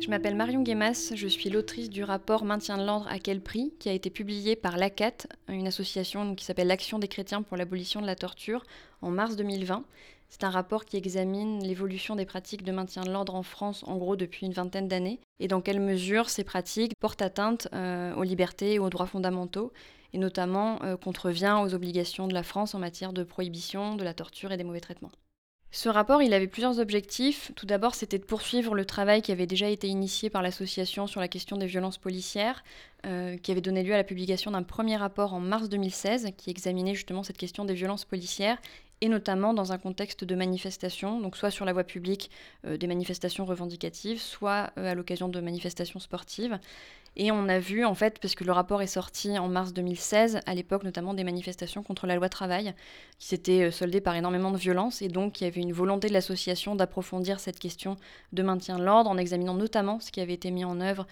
Je m'appelle Marion Guémas, je suis l'autrice du rapport Maintien de l'ordre à quel prix qui a été publié par l'ACAT, une association qui s'appelle l'Action des chrétiens pour l'abolition de la torture, en mars 2020. C'est un rapport qui examine l'évolution des pratiques de maintien de l'ordre en France, en gros depuis une vingtaine d'années, et dans quelle mesure ces pratiques portent atteinte euh, aux libertés et aux droits fondamentaux, et notamment euh, contrevient aux obligations de la France en matière de prohibition de la torture et des mauvais traitements. Ce rapport, il avait plusieurs objectifs. Tout d'abord, c'était de poursuivre le travail qui avait déjà été initié par l'association sur la question des violences policières, euh, qui avait donné lieu à la publication d'un premier rapport en mars 2016, qui examinait justement cette question des violences policières et notamment dans un contexte de manifestation, donc soit sur la voie publique, euh, des manifestations revendicatives, soit euh, à l'occasion de manifestations sportives. Et on a vu, en fait, parce le rapport est sorti en mars 2016, à l'époque notamment des manifestations contre la loi travail, qui s'étaient euh, soldées par énormément de violence, et donc il y avait une volonté de l'association d'approfondir cette question de maintien de l'ordre, en examinant notamment ce qui avait été mis en œuvre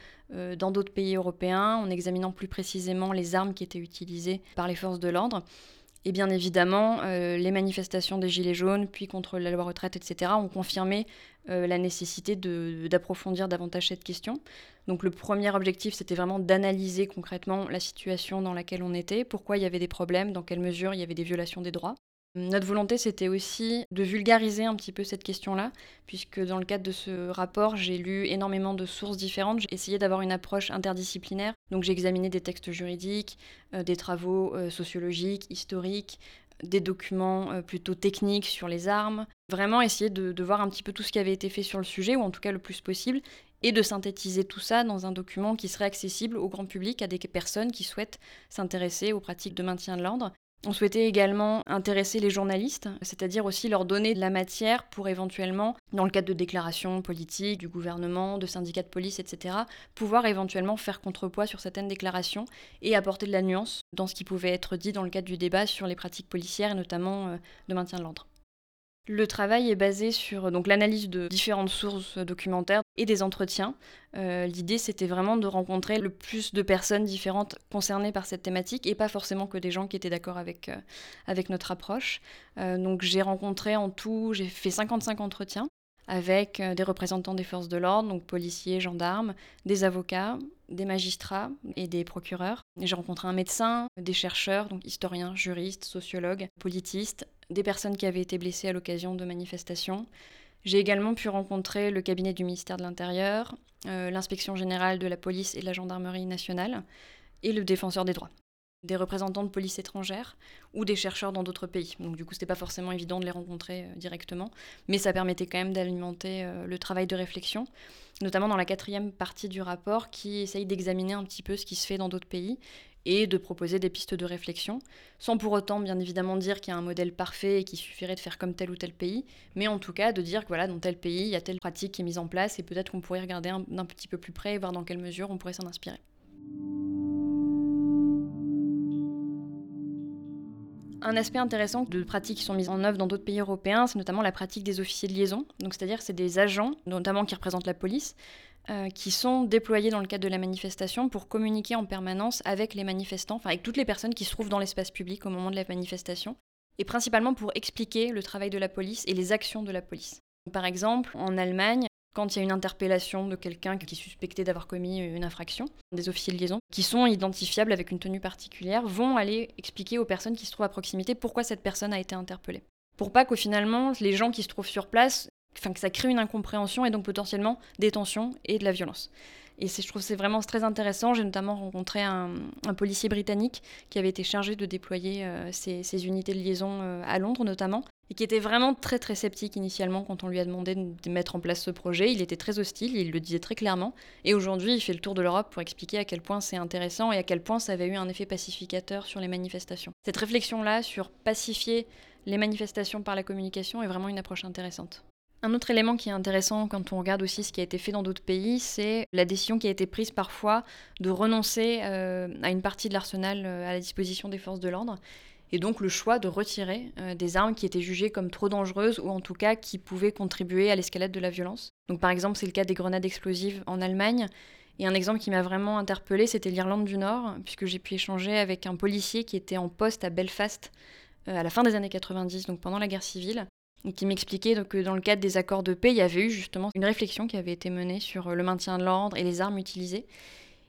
dans d'autres pays européens, en examinant plus précisément les armes qui étaient utilisées par les forces de l'ordre. Et bien évidemment, euh, les manifestations des Gilets jaunes, puis contre la loi retraite, etc., ont confirmé euh, la nécessité d'approfondir davantage cette question. Donc le premier objectif, c'était vraiment d'analyser concrètement la situation dans laquelle on était, pourquoi il y avait des problèmes, dans quelle mesure il y avait des violations des droits. Notre volonté, c'était aussi de vulgariser un petit peu cette question-là, puisque dans le cadre de ce rapport, j'ai lu énormément de sources différentes. J'ai essayé d'avoir une approche interdisciplinaire. Donc j'ai examiné des textes juridiques, euh, des travaux euh, sociologiques, historiques, des documents euh, plutôt techniques sur les armes. Vraiment essayer de, de voir un petit peu tout ce qui avait été fait sur le sujet, ou en tout cas le plus possible, et de synthétiser tout ça dans un document qui serait accessible au grand public, à des personnes qui souhaitent s'intéresser aux pratiques de maintien de l'ordre. On souhaitait également intéresser les journalistes, c'est-à-dire aussi leur donner de la matière pour éventuellement, dans le cadre de déclarations politiques, du gouvernement, de syndicats de police, etc., pouvoir éventuellement faire contrepoids sur certaines déclarations et apporter de la nuance dans ce qui pouvait être dit dans le cadre du débat sur les pratiques policières et notamment euh, de maintien de l'ordre. Le travail est basé sur donc l'analyse de différentes sources documentaires et des entretiens. Euh, l'idée, c'était vraiment de rencontrer le plus de personnes différentes concernées par cette thématique et pas forcément que des gens qui étaient d'accord avec, euh, avec notre approche. Euh, donc j'ai rencontré en tout, j'ai fait 55 entretiens avec des représentants des forces de l'ordre, donc policiers, gendarmes, des avocats, des magistrats et des procureurs. J'ai rencontré un médecin, des chercheurs, donc historiens, juristes, sociologues, politistes, des personnes qui avaient été blessées à l'occasion de manifestations. J'ai également pu rencontrer le cabinet du ministère de l'Intérieur, euh, l'inspection générale de la police et de la gendarmerie nationale et le défenseur des droits. Des représentants de police étrangère ou des chercheurs dans d'autres pays. Donc du coup, c'était pas forcément évident de les rencontrer euh, directement, mais ça permettait quand même d'alimenter euh, le travail de réflexion, notamment dans la quatrième partie du rapport qui essaye d'examiner un petit peu ce qui se fait dans d'autres pays et de proposer des pistes de réflexion, sans pour autant bien évidemment dire qu'il y a un modèle parfait et qu'il suffirait de faire comme tel ou tel pays, mais en tout cas de dire que voilà, dans tel pays, il y a telle pratique qui est mise en place et peut-être qu'on pourrait regarder d'un petit peu plus près et voir dans quelle mesure on pourrait s'en inspirer. Un aspect intéressant de pratiques qui sont mises en œuvre dans d'autres pays européens, c'est notamment la pratique des officiers de liaison. C'est-à-dire, c'est des agents, notamment qui représentent la police, euh, qui sont déployés dans le cadre de la manifestation pour communiquer en permanence avec les manifestants, enfin avec toutes les personnes qui se trouvent dans l'espace public au moment de la manifestation, et principalement pour expliquer le travail de la police et les actions de la police. Par exemple, en Allemagne, quand il y a une interpellation de quelqu'un qui est suspecté d'avoir commis une infraction, des officiers de liaison, qui sont identifiables avec une tenue particulière, vont aller expliquer aux personnes qui se trouvent à proximité pourquoi cette personne a été interpellée. Pour pas qu'au finalement, les gens qui se trouvent sur place enfin que ça crée une incompréhension et donc potentiellement des tensions et de la violence. Et je trouve c'est vraiment très intéressant. J'ai notamment rencontré un, policier britannique qui avait été chargé de déployer euh, ces, unités de liaison euh, à Londres notamment, et qui était vraiment très très sceptique initialement quand on lui a demandé de mettre en place ce projet. Il était très hostile, il le disait très clairement. Et aujourd'hui, il fait le tour de l'Europe pour expliquer à quel point c'est intéressant et à quel point ça avait eu un effet pacificateur sur les manifestations. Cette réflexion-là sur pacifier les manifestations par la communication est vraiment une approche intéressante. Un autre élément qui est intéressant quand on regarde aussi ce qui a été fait dans d'autres pays, c'est la décision qui a été prise parfois de renoncer euh, à une partie de l'arsenal euh, à la disposition des forces de l'ordre, et donc le choix de retirer euh, des armes qui étaient jugées comme trop dangereuses ou en tout cas qui pouvaient contribuer à l'escalade de la violence. Donc par exemple c'est le cas des grenades explosives en Allemagne, et un exemple qui m'a vraiment interpellée, c'était l'Irlande du Nord, puisque j'ai pu échanger avec un policier qui était en poste à Belfast à la fin des années 90, donc pendant la guerre civile, qui m'expliquait que dans le cadre des accords de paix, il y avait eu justement une réflexion qui avait été menée sur le maintien de l'ordre et les armes utilisées.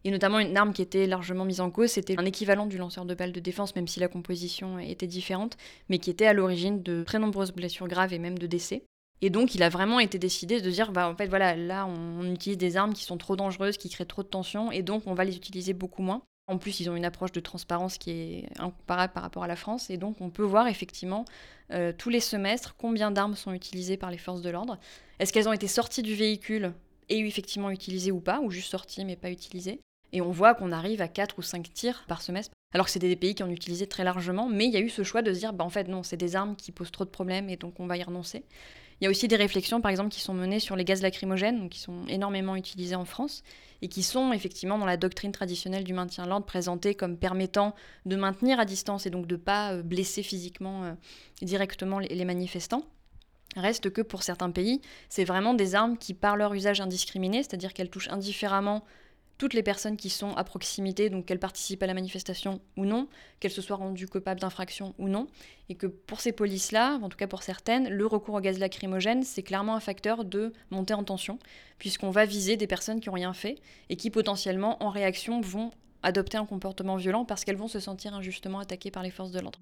Et notamment une arme qui était largement mise en cause, c'était un équivalent du lanceur de balles de défense, même si la composition était différente, mais qui était à l'origine de très nombreuses blessures graves et même de décès. Et donc, il a vraiment été décidé de dire, bah, en fait, voilà, là, on, utilise des armes qui sont trop dangereuses, qui créent trop de tension, et donc on va les utiliser beaucoup moins. En plus, ils ont une approche de transparence qui est incomparable par rapport à la France, et donc on peut voir effectivement euh, tous les semestres combien d'armes sont utilisées par les forces de l'ordre. Est-ce qu'elles ont été sorties du véhicule et effectivement utilisées ou pas, ou juste sorties mais pas utilisées? Et on voit qu'on arrive à 4 ou 5 tirs par semestre alors que c'était des pays qui en utilisaient très largement, mais il y a eu ce choix de se dire, bah en fait non, c'est des armes qui posent trop de problèmes et donc on va y renoncer. Il y a aussi des réflexions, par exemple, qui sont menées sur les gaz lacrymogènes, qui sont énormément utilisés en France, et qui sont effectivement dans la doctrine traditionnelle du maintien de l'ordre comme permettant de maintenir à distance et donc de pas euh, blesser physiquement euh, directement les manifestants. Reste que pour certains pays, c'est vraiment des armes qui, par leur usage indiscriminé, c'est-à-dire qu'elles touchent indifféremment toutes les personnes qui sont à proximité, donc qu'elles participent à la manifestation ou non, qu'elles se soient rendues coupables d'infraction ou non, et que pour ces polices-là, en tout cas pour certaines, le recours au gaz lacrymogène, c'est clairement un facteur de montée en tension, puisqu'on va viser des personnes qui n'ont rien fait et qui potentiellement, en réaction, vont adopter un comportement violent parce qu'elles vont se sentir injustement attaquées par les forces de l'ordre.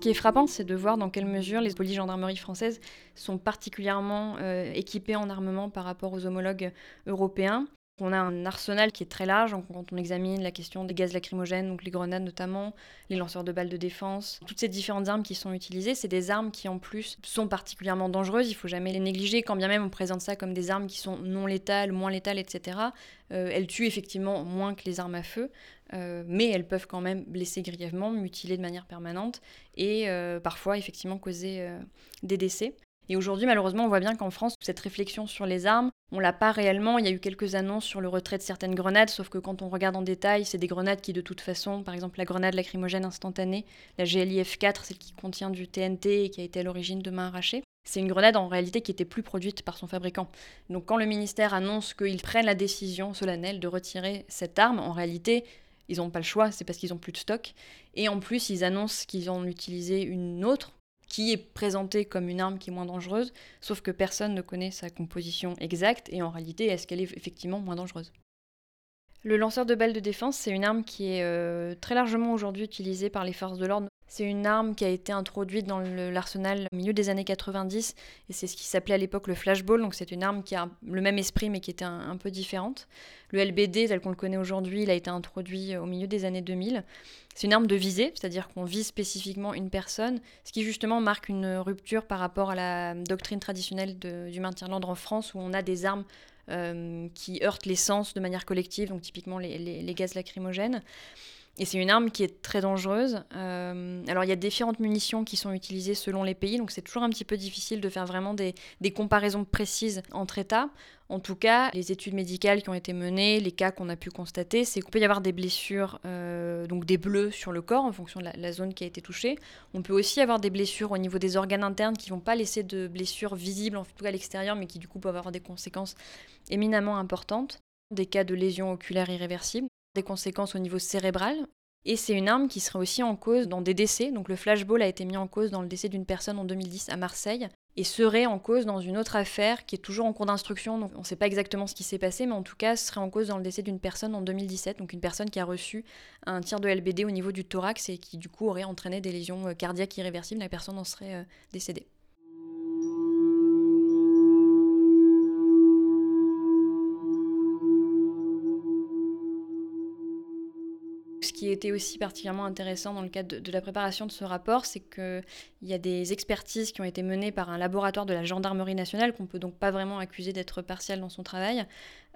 Qui est frappant, c'est de voir dans quelle mesure les polices françaises sont particulièrement euh, équipées en armement par rapport aux homologues européens. On a un arsenal qui est très large quand on examine la question des gaz lacrymogènes, donc les grenades notamment, les lanceurs de balles de défense, toutes ces différentes armes qui sont utilisées, c'est des armes qui en plus sont particulièrement dangereuses, il faut jamais les négliger, quand bien même on présente ça comme des armes qui sont non létales, moins létales, etc. Euh, elles tuent effectivement moins que les armes à feu, euh, mais elles peuvent quand même blesser grièvement, mutiler de manière permanente et euh, parfois effectivement causer des décès. Et aujourd'hui, malheureusement, on voit bien qu'en France, cette réflexion sur les armes, on l'a pas réellement. Il y a eu quelques annonces sur le retrait de certaines grenades, sauf que quand on regarde en détail, c'est des grenades qui, de toute façon, par exemple la grenade lacrymogène instantanée, la GLIF 4, celle qui contient du TNT et qui a été à l'origine de mains arrachées, c'est une grenade en réalité qui était plus produite par son fabricant. Donc quand le ministère annonce qu'ils prennent la décision solennelle de retirer cette arme, en réalité, ils n'ont pas le choix, c'est parce qu'ils n'ont plus de stock. Et en plus, ils annoncent qu'ils ont utilisé une autre qui est présentée comme une arme qui est moins dangereuse, sauf que personne ne connaît sa composition exacte et en réalité, est-ce qu'elle est effectivement moins dangereuse? Le lanceur de balles de défense, c'est une arme qui est euh, très largement aujourd'hui utilisée par les forces de l'ordre. C'est une arme qui a été introduite dans l'arsenal au milieu des années 90 et c'est ce qui s'appelait à l'époque le flashball. Donc c'est une arme qui a le même esprit mais qui était un, peu différente. Le LBD tel qu'on le connaît aujourd'hui, il a été introduit au milieu des années 2000. C'est une arme de visée, c'est-à-dire qu'on vise spécifiquement une personne, ce qui justement marque une rupture par rapport à la doctrine traditionnelle du maintien de l'ordre en France où on a des armes euh, qui heurtent l'essence de manière collective, donc typiquement les gaz lacrymogènes. Et c'est une arme qui est très dangereuse. Euh, alors il y a différentes munitions qui sont utilisées selon les pays, donc c'est toujours un petit peu difficile de faire vraiment des, comparaisons précises entre États. En tout cas, les études médicales qui ont été menées, les cas qu'on a pu constater, c'est qu'il peut y avoir des blessures, euh, donc des bleus sur le corps en fonction de la, la, zone qui a été touchée. On peut aussi avoir des blessures au niveau des organes internes qui ne vont pas laisser de blessures visibles, en tout cas à l'extérieur, mais qui du coup peuvent avoir des conséquences éminemment importantes. Des cas de lésions oculaires irréversibles des conséquences au niveau cérébral. Et c'est une arme qui serait aussi en cause dans des décès. Donc le flashball a été mis en cause dans le décès d'une personne en 2010 à Marseille et serait en cause dans une autre affaire qui est toujours en cours d'instruction. Donc on ne sait pas exactement ce qui s'est passé, mais en tout cas serait en cause dans le décès d'une personne en 2017. Donc une personne qui a reçu un tir de LBD au niveau du thorax et qui du coup aurait entraîné des lésions euh, cardiaques irréversibles. La personne en serait euh, décédée. Ce qui était aussi particulièrement intéressant dans le cadre de, la préparation de ce rapport, c'est qu'il y a des expertises qui ont été menées par un laboratoire de la gendarmerie nationale, qu'on peut donc pas vraiment accuser d'être partial dans son travail,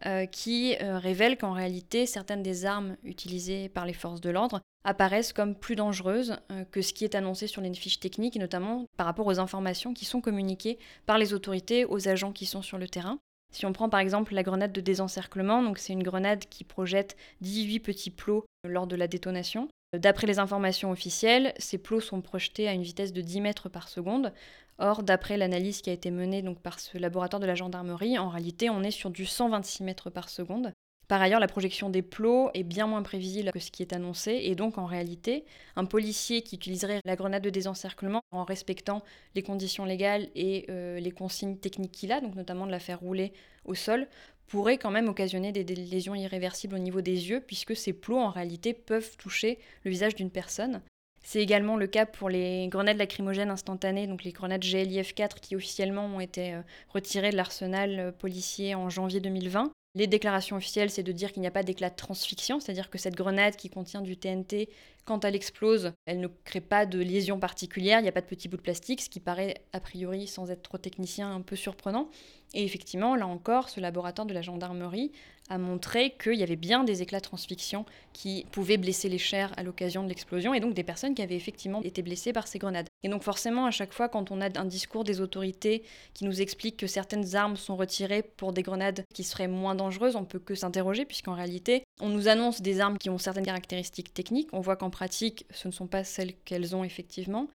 euh, qui euh, révèlent qu'en réalité, certaines des armes utilisées par les forces de l'ordre apparaissent comme plus dangereuses euh, que ce qui est annoncé sur les fiches techniques, et notamment par rapport aux informations qui sont communiquées par les autorités aux agents qui sont sur le terrain. Si on prend par exemple la grenade de désencerclement, donc c'est une grenade qui projette 18 petits plots lors de la détonation. D'après les informations officielles, ces plots sont projetés à une vitesse de 10 mètres par seconde. Or, d'après l'analyse qui a été menée par ce laboratoire de la gendarmerie, en réalité, on est sur du 126 mètres par seconde. Par ailleurs, la projection des plots est bien moins prévisible que ce qui est annoncé, et donc en réalité, un policier qui utiliserait la grenade de désencerclement en respectant les conditions légales et euh, les consignes techniques qu'il a, donc notamment de la faire rouler au sol, pourrait quand même occasionner des, lésions irréversibles au niveau des yeux, puisque ces plots en réalité peuvent toucher le visage d'une personne. C'est également le cas pour les grenades lacrymogènes instantanées, donc les grenades GLIF-4 qui officiellement ont été euh, retirées de l'arsenal euh, policier en janvier 2020. Les déclarations officielles, c'est de dire qu'il n'y a pas d'éclat de transfixion, c'est-à-dire que cette grenade qui contient du TNT, quand elle explose, elle ne crée pas de lésion particulière, il n'y a pas de petits bouts de plastique, ce qui paraît a priori, sans être trop technicien, un peu surprenant. Et effectivement, là encore, ce laboratoire de la gendarmerie a montré qu'il y avait bien des éclats de transfixion qui pouvaient blesser les chairs à l'occasion de l'explosion, et donc des personnes qui avaient effectivement été blessées par ces grenades. Et donc forcément, à chaque fois, quand on a un discours des autorités qui nous explique que certaines armes sont retirées pour des grenades qui seraient moins dangereuses, on peut que s'interroger, puisqu'en réalité, on nous annonce des armes qui ont certaines caractéristiques techniques, on voit qu'en pratique, ce ne sont pas celles qu'elles ont effectivement,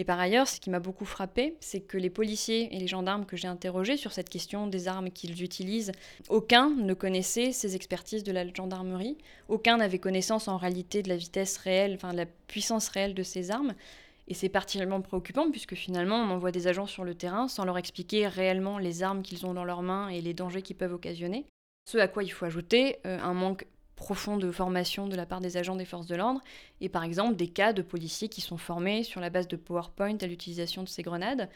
et par ailleurs, ce qui m'a beaucoup frappé, c'est que les policiers et les gendarmes que j'ai interrogés sur cette question des armes qu'ils utilisent, aucun ne connaissait ces expertises de la gendarmerie, aucun n'avait connaissance en réalité de la vitesse réelle, enfin de la puissance réelle de ces armes. Et c'est particulièrement préoccupant puisque finalement on envoie des agents sur le terrain sans leur expliquer réellement les armes qu'ils ont dans leurs mains et les dangers qu'ils peuvent occasionner. Ce à quoi il faut ajouter euh, un manque profond de formation de la part des agents des forces de l'ordre, et par exemple des cas de policiers qui sont formés sur la base de PowerPoint à l'utilisation de ces grenades,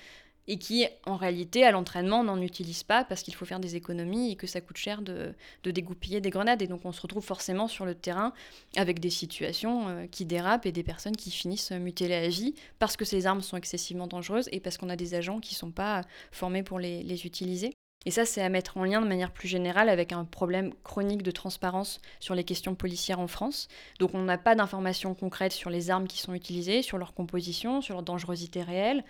et qui en réalité à l'entraînement n'en utilisent pas parce qu'il faut faire des économies et que ça coûte cher de, dégoupiller des grenades. Et donc on se retrouve forcément sur le terrain avec des situations euh, qui dérapent et des personnes qui finissent mutilées à vie parce que ces armes sont excessivement dangereuses et parce qu'on a des agents qui ne sont pas formés pour les utiliser. Et ça, c'est à mettre en lien de manière plus générale avec un problème chronique de transparence sur les questions policières en France. Donc on n'a pas d'informations concrètes sur les armes qui sont utilisées, sur leur composition, sur leur dangerosité réelle.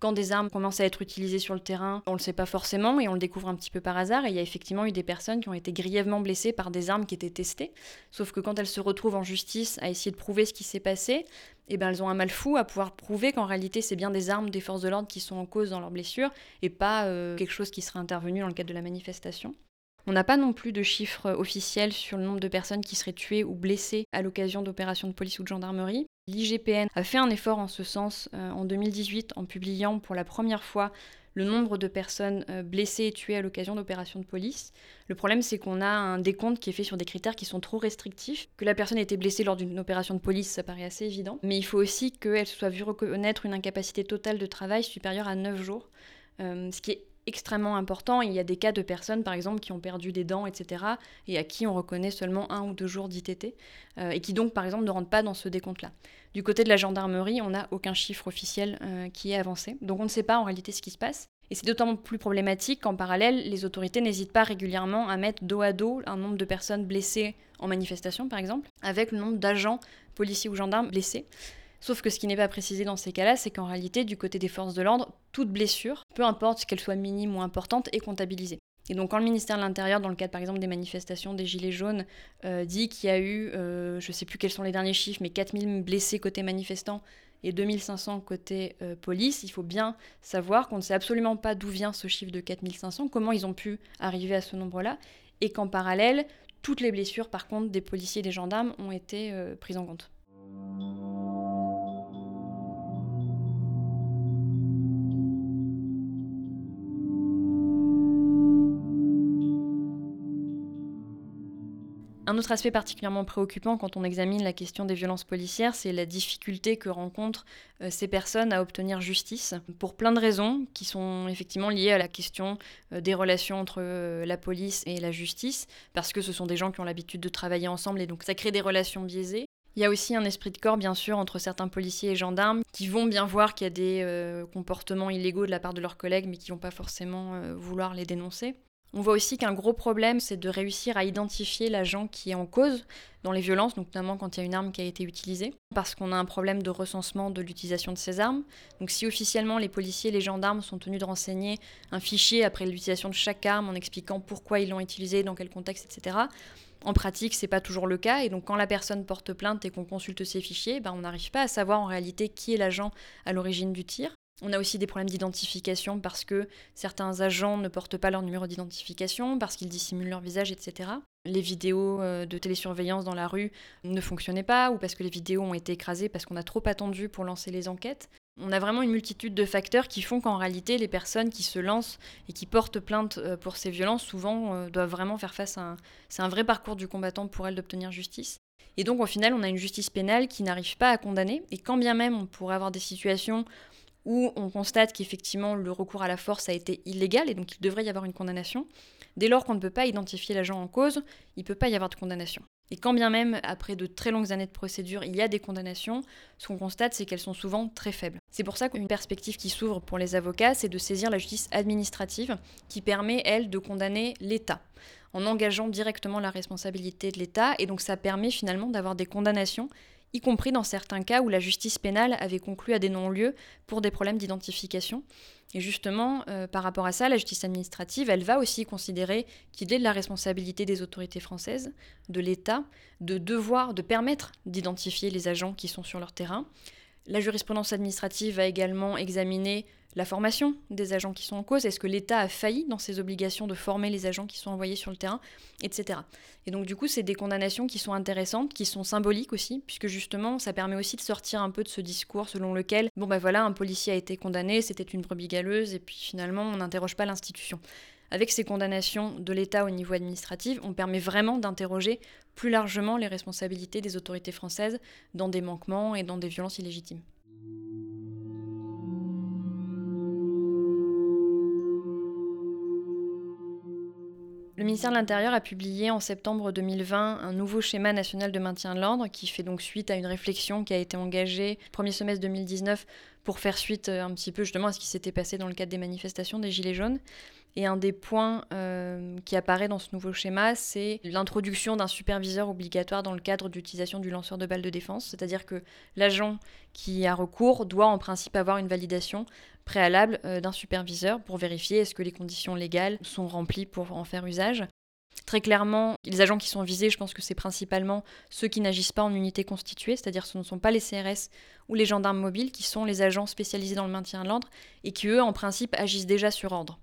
Quand des armes commencent à être utilisées sur le terrain, on ne le sait pas forcément et on le découvre un petit peu par hasard. Et il y a effectivement eu des personnes qui ont été grièvement blessées par des armes qui étaient testées. Sauf que quand elles se retrouvent en justice à essayer de prouver ce qui s'est passé, eh ben, elles ont un mal fou à pouvoir prouver qu'en réalité c'est bien des armes des forces de l'ordre qui sont en cause dans leurs blessures et pas euh, quelque chose qui serait intervenu dans le cadre de la manifestation. On n'a pas non plus de chiffres officiels sur le nombre de personnes qui seraient tuées ou blessées à l'occasion d'opérations de police ou de gendarmerie. L'IGPN a fait un effort en ce sens euh, en 2018 en publiant pour la première fois le nombre de personnes euh, blessées et tuées à l'occasion d'opérations de police. Le problème, c'est qu'on a un décompte qui est fait sur des critères qui sont trop restrictifs. Que la personne ait été blessée lors d'une opération de police, ça paraît assez évident. Mais il faut aussi qu'elle soit vue reconnaître une incapacité totale de travail supérieure à 9 jours. Euh, ce qui est extrêmement important. Il y a des cas de personnes, par exemple, qui ont perdu des dents, etc., et à qui on reconnaît seulement un ou deux jours d'ITT, euh, et qui donc, par exemple, ne rentrent pas dans ce décompte-là. Du côté de la gendarmerie, on n'a aucun chiffre officiel euh, qui est avancé, donc on ne sait pas en réalité ce qui se passe. Et c'est d'autant plus problématique qu'en parallèle, les autorités n'hésitent pas régulièrement à mettre dos à dos un nombre de personnes blessées en manifestation, par exemple, avec le nombre d'agents, policiers ou gendarmes blessés. Sauf que ce qui n'est pas précisé dans ces cas-là, c'est qu'en réalité, du côté des forces de l'ordre, toute blessure, peu importe qu'elle soit minime ou importante, est comptabilisée. Et donc quand le ministère de l'Intérieur, dans le cadre par exemple des manifestations des Gilets jaunes, euh, dit qu'il y a eu, euh, je ne sais plus quels sont les derniers chiffres, mais 4000 blessés côté manifestants et 2500 côté euh, police, il faut bien savoir qu'on ne sait absolument pas d'où vient ce chiffre de 4500, comment ils ont pu arriver à ce nombre-là, et qu'en parallèle, toutes les blessures par contre des policiers et des gendarmes ont été prises en compte. Un autre aspect particulièrement préoccupant quand on examine la question des violences policières, c'est la difficulté que rencontrent euh, ces personnes à obtenir justice, pour plein de raisons qui sont effectivement liées à la question euh, des relations entre euh, la police et la justice, parce que ce sont des gens qui ont l'habitude de travailler ensemble et donc ça crée des relations biaisées. Il y a aussi un esprit de corps, bien sûr, entre certains policiers et gendarmes qui vont bien voir qu'il y a des comportements illégaux de la part de leurs collègues, mais qui vont pas forcément vouloir les dénoncer. On voit aussi qu'un gros problème, c'est de réussir à identifier l'agent qui est en cause dans les violences, notamment quand il y a une arme qui a été utilisée, parce qu'on a un problème de recensement de l'utilisation de ces armes. Donc si officiellement les policiers et les gendarmes sont tenus de renseigner un fichier après l'utilisation de chaque arme en expliquant pourquoi ils l'ont utilisée, dans quel contexte, etc., en pratique, c'est pas toujours le cas, et donc quand la personne porte plainte et qu'on consulte ces fichiers, ben, on n'arrive pas à savoir en réalité qui est l'agent à l'origine du tir. On a aussi des problèmes d'identification parce que certains agents ne portent pas leur numéro d'identification, parce qu'ils dissimulent leur visage, etc. Les vidéos euh, de télésurveillance dans la rue ne fonctionnaient pas, ou parce que les vidéos ont été écrasées parce qu'on a trop attendu pour lancer les enquêtes. On a vraiment une multitude de facteurs qui font qu'en réalité, les personnes qui se lancent et qui portent plainte euh, pour ces violences, souvent, euh, doivent vraiment faire face à un... C'est un vrai parcours du combattant pour elles d'obtenir justice. Et donc, au final, on a une justice pénale qui n'arrive pas à condamner. Et quand bien même on pourrait avoir des situations où on constate qu'effectivement le recours à la force a été illégal et donc il devrait y avoir une condamnation, dès lors qu'on ne peut pas identifier l'agent en cause, il ne peut pas y avoir de condamnation. Et quand bien même, après de très longues années de procédure, il y a des condamnations, ce qu'on constate, c'est qu'elles sont souvent très faibles. C'est pour ça qu'une perspective qui s'ouvre pour les avocats, c'est de saisir la justice administrative, qui permet, elle, de condamner l'État, en engageant directement la responsabilité de l'État, et donc ça permet finalement d'avoir des condamnations y compris dans certains cas où la justice pénale avait conclu à des non-lieux pour des problèmes d'identification. Et justement, euh, par rapport à ça, la justice administrative, elle va aussi considérer qu'il est de la responsabilité des autorités françaises, de l'État, de devoir, de permettre d'identifier les agents qui sont sur leur terrain. La jurisprudence administrative va également examiner la formation des agents qui sont en cause, est-ce que l'État a failli dans ses obligations de former les agents qui sont envoyés sur le terrain, etc. Et donc du coup, c'est des condamnations qui sont intéressantes, qui sont symboliques aussi, puisque justement, ça permet aussi de sortir un peu de ce discours selon lequel, bon ben voilà, un policier a été condamné, c'était une brebis galeuse, et puis finalement, on n'interroge pas l'institution. Avec ces condamnations de l'État au niveau administratif, on permet vraiment d'interroger plus largement les responsabilités des autorités françaises dans des manquements et dans des violences illégitimes. Le ministère de l'Intérieur a publié en septembre 2020 un nouveau schéma national de maintien de l'ordre qui fait donc suite à une réflexion qui a été engagée premier semestre 2019 pour faire suite euh, un petit peu justement à ce qui s'était passé dans le cadre des manifestations des Gilets jaunes. Et un des points euh, qui apparaît dans ce nouveau schéma, c'est l'introduction d'un superviseur obligatoire dans le cadre d'utilisation du lanceur de balles de défense. C'est-à-dire que l'agent qui a recours doit en principe avoir une validation préalable euh, d'un superviseur pour vérifier est-ce que les conditions légales sont remplies pour en faire usage. Très clairement, les agents qui sont visés, je pense que c'est principalement ceux qui n'agissent pas en unité constituée, c'est-à-dire ce ne sont pas les CRS ou les gendarmes mobiles qui sont les agents spécialisés dans le maintien de l'ordre et qui, eux, en principe, agissent déjà sur ordre.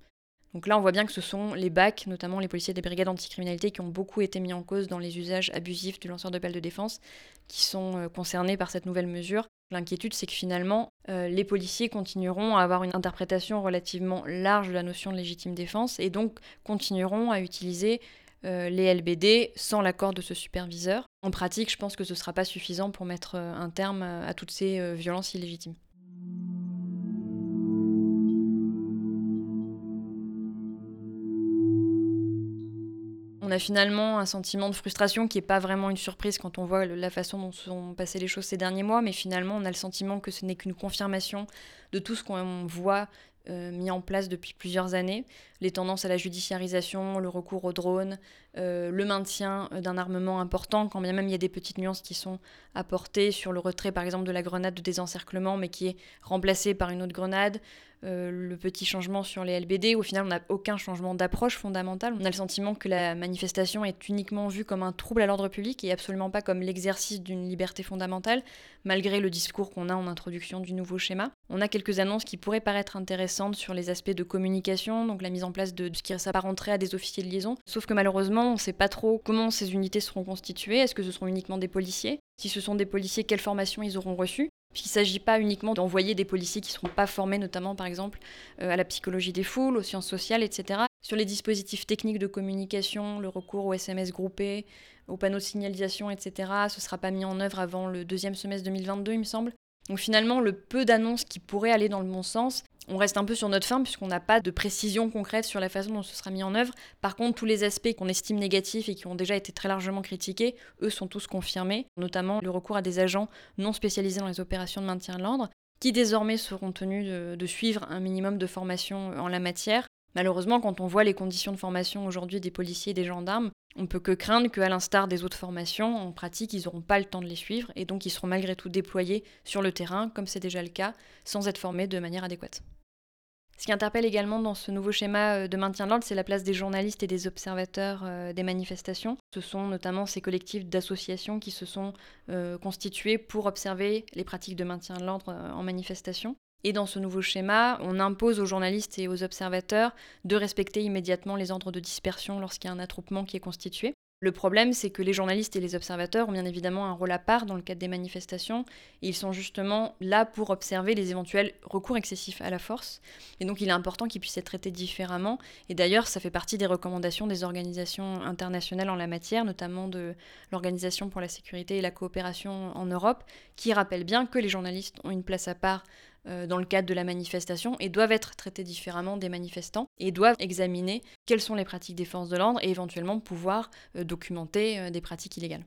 Donc là, on voit bien que ce sont les BAC, notamment les policiers des brigades anticriminalité, qui ont beaucoup été mis en cause dans les usages abusifs du lanceur de balles de défense, qui sont euh, concernés par cette nouvelle mesure. L'inquiétude, c'est que finalement, euh, les policiers continueront à avoir une interprétation relativement large de la notion de légitime défense et donc continueront à utiliser euh, les LBD sans l'accord de ce superviseur. En pratique, je pense que ce ne sera pas suffisant pour mettre un terme à toutes ces violences illégitimes. On a finalement un sentiment de frustration qui n'est pas vraiment une surprise quand on voit la façon dont sont passées les choses ces derniers mois, mais finalement on a le sentiment que ce n'est qu'une confirmation de tout ce qu'on voit euh, mis en place depuis plusieurs années. Les tendances à la judiciarisation, le recours aux drones, euh, le maintien d'un armement important, quand bien même il y a des petites nuances qui sont apportées sur le retrait par exemple de la grenade de désencerclement, mais qui est remplacée par une autre grenade, euh, le petit changement sur les LBD, au final on n'a aucun changement d'approche fondamentale. On a le sentiment que la manifestation est uniquement vue comme un trouble à l'ordre public et absolument pas comme l'exercice d'une liberté fondamentale, malgré le discours qu'on a en introduction du nouveau schéma. On a quelques annonces qui pourraient paraître intéressantes sur les aspects de communication, donc la mise en place de ce qui s'apparenterait à des officiers de liaison, sauf que malheureusement on ne sait pas trop comment ces unités seront constituées, est-ce que ce seront uniquement des policiers? Si ce sont des policiers, quelle formation ils auront reçu puisqu'il ne s'agit pas uniquement d'envoyer des policiers qui ne seront pas formés, notamment par exemple euh, à la psychologie des foules, aux sciences sociales, etc. Sur les dispositifs techniques de communication, le recours aux SMS groupés, aux panneaux de signalisation, etc., ce ne sera pas mis en œuvre avant le deuxième semestre 2022, il me semble. Donc finalement, le peu d'annonces qui pourraient aller dans le bon sens, on reste un peu sur notre fin puisqu'on n'a pas de précision concrète sur la façon dont ce sera mis en œuvre. Par contre, tous les aspects qu'on estime négatifs et qui ont déjà été très largement critiqués, eux sont tous confirmés, notamment le recours à des agents non spécialisés dans les opérations de maintien de l'ordre, qui désormais seront tenus de, suivre un minimum de formation en la matière. Malheureusement, quand on voit les conditions de formation aujourd'hui des policiers et des gendarmes, on peut que craindre qu'à l'instar des autres formations, en pratique, ils n'auront pas le temps de les suivre et donc ils seront malgré tout déployés sur le terrain, comme c'est déjà le cas, sans être formés de manière adéquate. Ce qui interpelle également dans ce nouveau schéma euh, de maintien de l'ordre, c'est la place des journalistes et des observateurs euh, des manifestations. Ce sont notamment ces collectifs d'associations qui se sont euh, constitués pour observer les pratiques de maintien de l'ordre en manifestation. Et dans ce nouveau schéma, on impose aux journalistes et aux observateurs de respecter immédiatement les ordres de dispersion lorsqu'il y a un attroupement qui est constitué. Le problème, c'est que les journalistes et les observateurs ont bien évidemment un rôle à part dans le cadre des manifestations. ils sont justement là pour observer les éventuels recours excessifs à la force. Et donc il est important qu'ils puissent être traités différemment. Et d'ailleurs, ça fait partie des recommandations des organisations internationales en la matière, notamment de l'Organisation pour la sécurité et la coopération en Europe, qui rappelle bien que les journalistes ont une place à part dans le cadre de la manifestation et doivent être traités différemment des manifestants et doivent examiner quelles sont les pratiques des forces de l'ordre et éventuellement pouvoir euh, documenter euh, des pratiques illégales.